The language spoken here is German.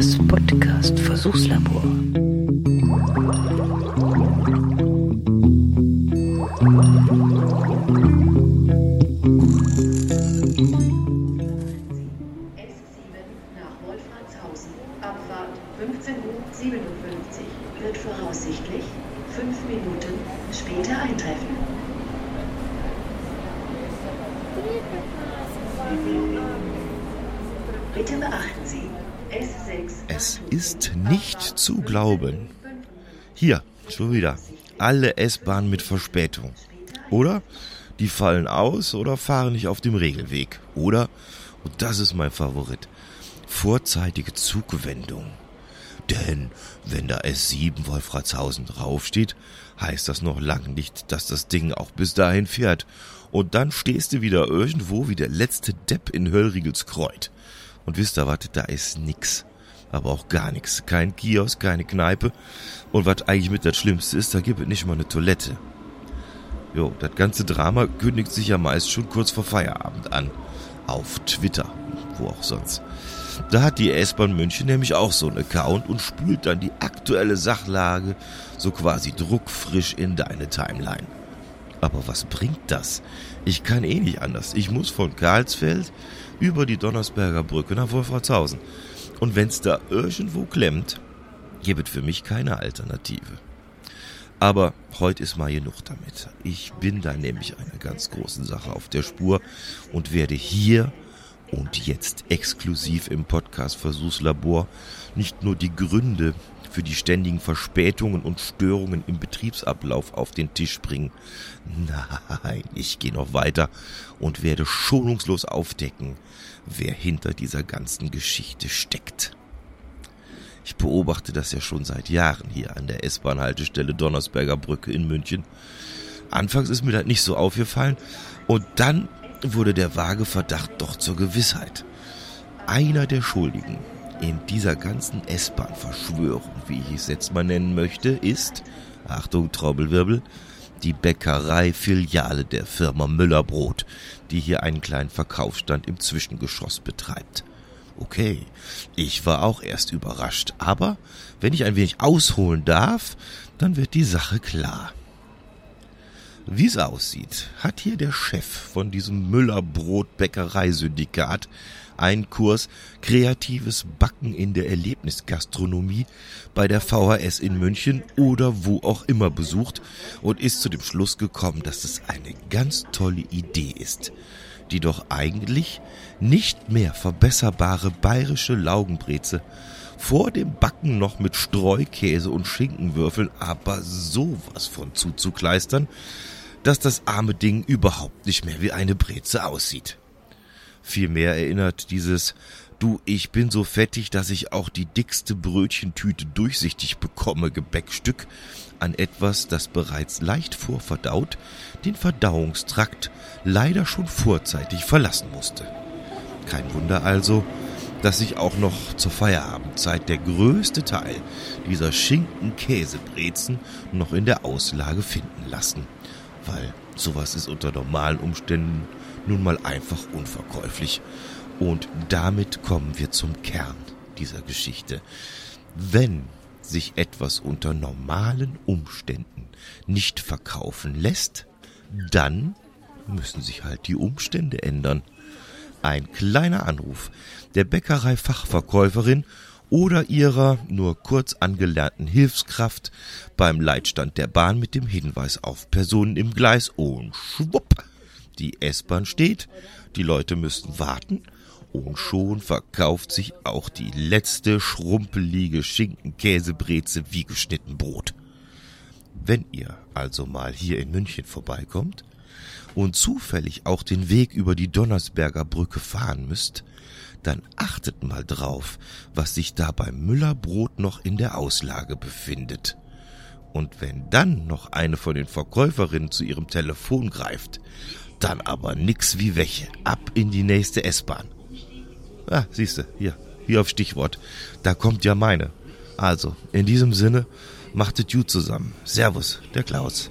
Das Podcast Versuchslabor. S7 nach Wolfratshausen. Abfahrt 15.57 Uhr wird voraussichtlich 5 Minuten später eintreffen. Bitte beachten Sie, S6. Es ist nicht zu glauben. Hier, schon wieder. Alle S-Bahnen mit Verspätung. Oder die fallen aus oder fahren nicht auf dem Regelweg. Oder, und das ist mein Favorit, vorzeitige Zugwendung. Denn wenn da S7 Wolfratshausen draufsteht, heißt das noch lang nicht, dass das Ding auch bis dahin fährt. Und dann stehst du wieder irgendwo wie der letzte Depp in Höllriegels Kreuz. Und wisst ihr was, da ist nix. Aber auch gar nix. Kein Kiosk, keine Kneipe. Und was eigentlich mit das Schlimmste ist, da gibt es nicht mal eine Toilette. Jo, das ganze Drama kündigt sich ja meist schon kurz vor Feierabend an. Auf Twitter, wo auch sonst. Da hat die S-Bahn München nämlich auch so einen Account und spült dann die aktuelle Sachlage so quasi druckfrisch in deine Timeline. Aber was bringt das? Ich kann eh nicht anders. Ich muss von Karlsfeld über die Donnersberger Brücke nach Wolfratshausen. Und wenn's da irgendwo klemmt, gibt für mich keine Alternative. Aber heute ist mal genug damit. Ich bin da nämlich einer ganz großen Sache auf der Spur und werde hier und jetzt exklusiv im Podcast Versuchslabor nicht nur die Gründe für die ständigen Verspätungen und Störungen im Betriebsablauf auf den Tisch bringen. Nein, ich gehe noch weiter und werde schonungslos aufdecken, wer hinter dieser ganzen Geschichte steckt. Ich beobachte das ja schon seit Jahren hier an der S-Bahn-Haltestelle Donnersberger Brücke in München. Anfangs ist mir das nicht so aufgefallen und dann wurde der vage Verdacht doch zur Gewissheit. Einer der Schuldigen in dieser ganzen S-Bahn-Verschwörung, wie ich es jetzt mal nennen möchte, ist, Achtung, Trommelwirbel, die Bäckerei-Filiale der Firma Müller-Brot, die hier einen kleinen Verkaufsstand im Zwischengeschoss betreibt. Okay, ich war auch erst überrascht, aber wenn ich ein wenig ausholen darf, dann wird die Sache klar. Wie es aussieht, hat hier der Chef von diesem Müller-Brot-Bäckereisyndikat einen Kurs Kreatives Backen in der Erlebnisgastronomie bei der VHS in München oder wo auch immer besucht und ist zu dem Schluss gekommen, dass es eine ganz tolle Idee ist, die doch eigentlich nicht mehr verbesserbare bayerische Laugenbreze vor dem Backen noch mit Streukäse und Schinkenwürfeln aber sowas von zuzukleistern, dass das arme Ding überhaupt nicht mehr wie eine Breze aussieht. Vielmehr erinnert dieses Du, ich bin so fettig, dass ich auch die dickste Brötchentüte durchsichtig bekomme Gebäckstück an etwas, das bereits leicht vorverdaut den Verdauungstrakt leider schon vorzeitig verlassen musste. Kein Wunder also, dass sich auch noch zur Feierabendzeit der größte Teil dieser Schinken-Käsebrezen noch in der Auslage finden lassen. Weil sowas ist unter normalen Umständen nun mal einfach unverkäuflich. Und damit kommen wir zum Kern dieser Geschichte. Wenn sich etwas unter normalen Umständen nicht verkaufen lässt, dann müssen sich halt die Umstände ändern. Ein kleiner Anruf der Bäckerei-Fachverkäuferin oder ihrer nur kurz angelernten Hilfskraft beim Leitstand der Bahn mit dem Hinweis auf Personen im Gleis. Und schwupp, die S-Bahn steht, die Leute müssen warten. Und schon verkauft sich auch die letzte schrumpelige Schinken-Käsebreze wie geschnitten Brot. Wenn ihr also mal hier in München vorbeikommt und zufällig auch den Weg über die Donnersberger Brücke fahren müsst, dann achtet mal drauf, was sich da beim Müllerbrot noch in der Auslage befindet. Und wenn dann noch eine von den Verkäuferinnen zu ihrem Telefon greift, dann aber nix wie Wäche, ab in die nächste S-Bahn. Ah, siehste, hier, hier auf Stichwort, da kommt ja meine. Also, in diesem Sinne, machtet gut zusammen. Servus, der Klaus.